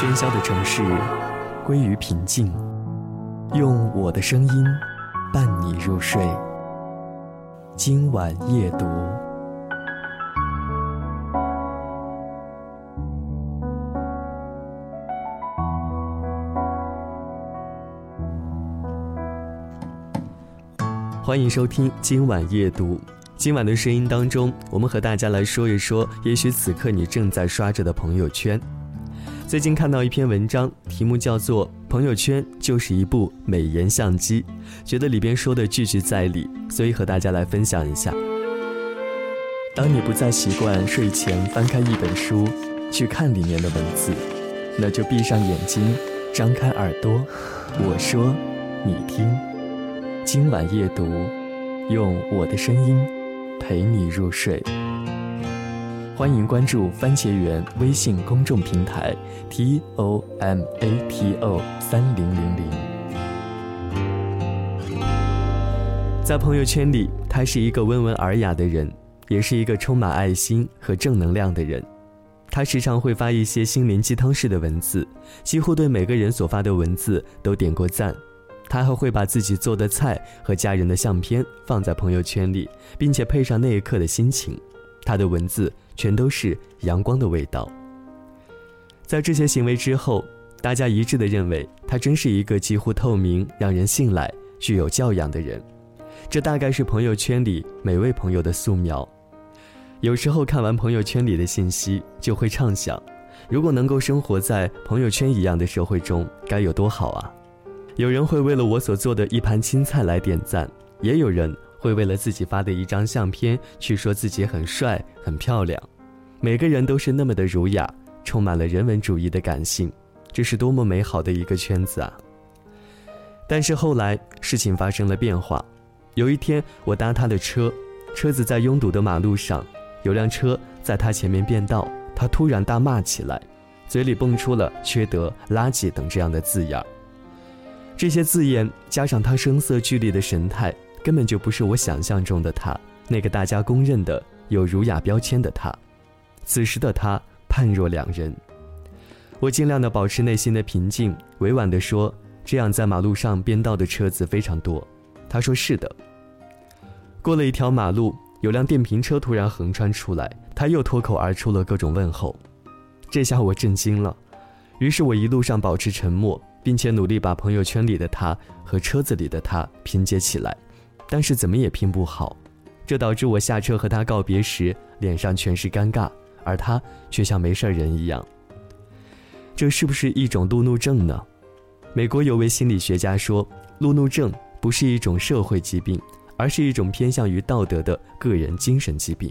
喧嚣的城市归于平静，用我的声音伴你入睡。今晚夜读，欢迎收听今晚夜读。今晚的声音当中，我们和大家来说一说，也许此刻你正在刷着的朋友圈。最近看到一篇文章，题目叫做《朋友圈就是一部美颜相机》，觉得里边说的句句在理，所以和大家来分享一下。当你不再习惯睡前翻开一本书去看里面的文字，那就闭上眼睛，张开耳朵，我说，你听，今晚夜读，用我的声音。陪你入睡，欢迎关注番茄园微信公众平台 t o m a t o 三零零零。在朋友圈里，他是一个温文尔雅的人，也是一个充满爱心和正能量的人。他时常会发一些心灵鸡汤式的文字，几乎对每个人所发的文字都点过赞。他还会把自己做的菜和家人的相片放在朋友圈里，并且配上那一刻的心情。他的文字全都是阳光的味道。在这些行为之后，大家一致的认为他真是一个几乎透明、让人信赖、具有教养的人。这大概是朋友圈里每位朋友的素描。有时候看完朋友圈里的信息，就会畅想：如果能够生活在朋友圈一样的社会中，该有多好啊！有人会为了我所做的一盘青菜来点赞，也有人会为了自己发的一张相片去说自己很帅很漂亮。每个人都是那么的儒雅，充满了人文主义的感性，这是多么美好的一个圈子啊！但是后来事情发生了变化，有一天我搭他的车，车子在拥堵的马路上，有辆车在他前面变道，他突然大骂起来，嘴里蹦出了“缺德”“垃圾”等这样的字眼。这些字眼加上他声色俱厉的神态，根本就不是我想象中的他，那个大家公认的有儒雅标签的他。此时的他判若两人。我尽量的保持内心的平静，委婉的说：“这样在马路上变道的车子非常多。”他说：“是的。”过了一条马路，有辆电瓶车突然横穿出来，他又脱口而出了各种问候。这下我震惊了，于是我一路上保持沉默。并且努力把朋友圈里的他和车子里的他拼接起来，但是怎么也拼不好，这导致我下车和他告别时脸上全是尴尬，而他却像没事人一样。这是不是一种路怒症呢？美国有位心理学家说，路怒症不是一种社会疾病，而是一种偏向于道德的个人精神疾病。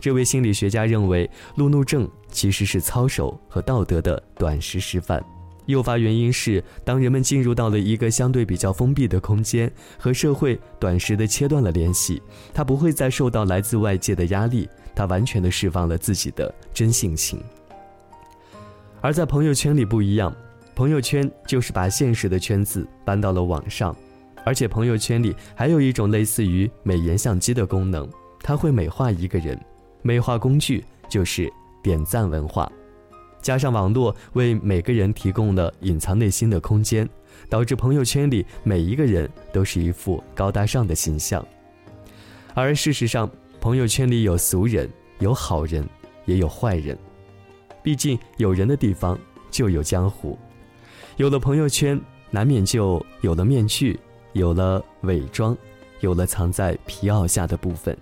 这位心理学家认为，路怒症其实是操守和道德的短时示范。诱发原因是，当人们进入到了一个相对比较封闭的空间，和社会短时的切断了联系，他不会再受到来自外界的压力，他完全的释放了自己的真性情。而在朋友圈里不一样，朋友圈就是把现实的圈子搬到了网上，而且朋友圈里还有一种类似于美颜相机的功能，它会美化一个人，美化工具就是点赞文化。加上网络为每个人提供了隐藏内心的空间，导致朋友圈里每一个人都是一副高大上的形象。而事实上，朋友圈里有俗人，有好人，也有坏人。毕竟有人的地方就有江湖，有了朋友圈，难免就有了面具，有了伪装，有了藏在皮袄下的部分。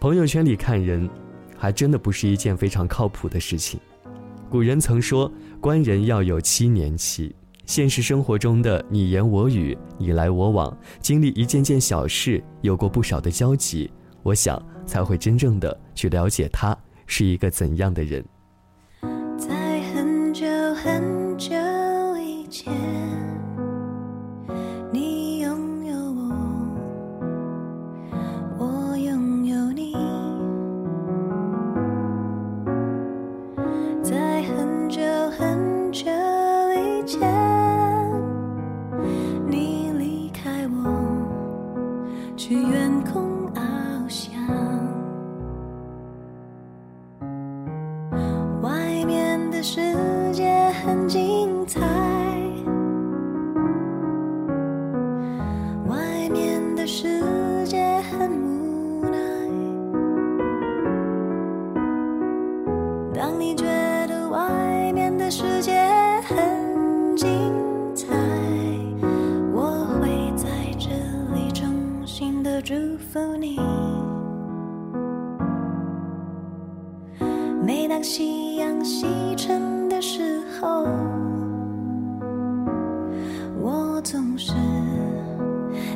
朋友圈里看人，还真的不是一件非常靠谱的事情。古人曾说：“官人要有七年期。”现实生活中的你言我语、你来我往，经历一件件小事，有过不少的交集，我想才会真正的去了解他是一个怎样的人。是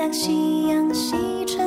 当夕阳西沉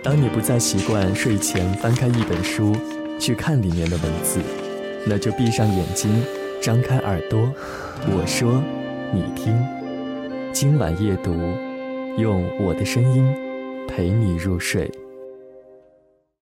当你不再习惯睡前翻开一本书，去看里面的文字，那就闭上眼睛，张开耳朵，我说，你听。今晚夜读，用我的声音陪你入睡。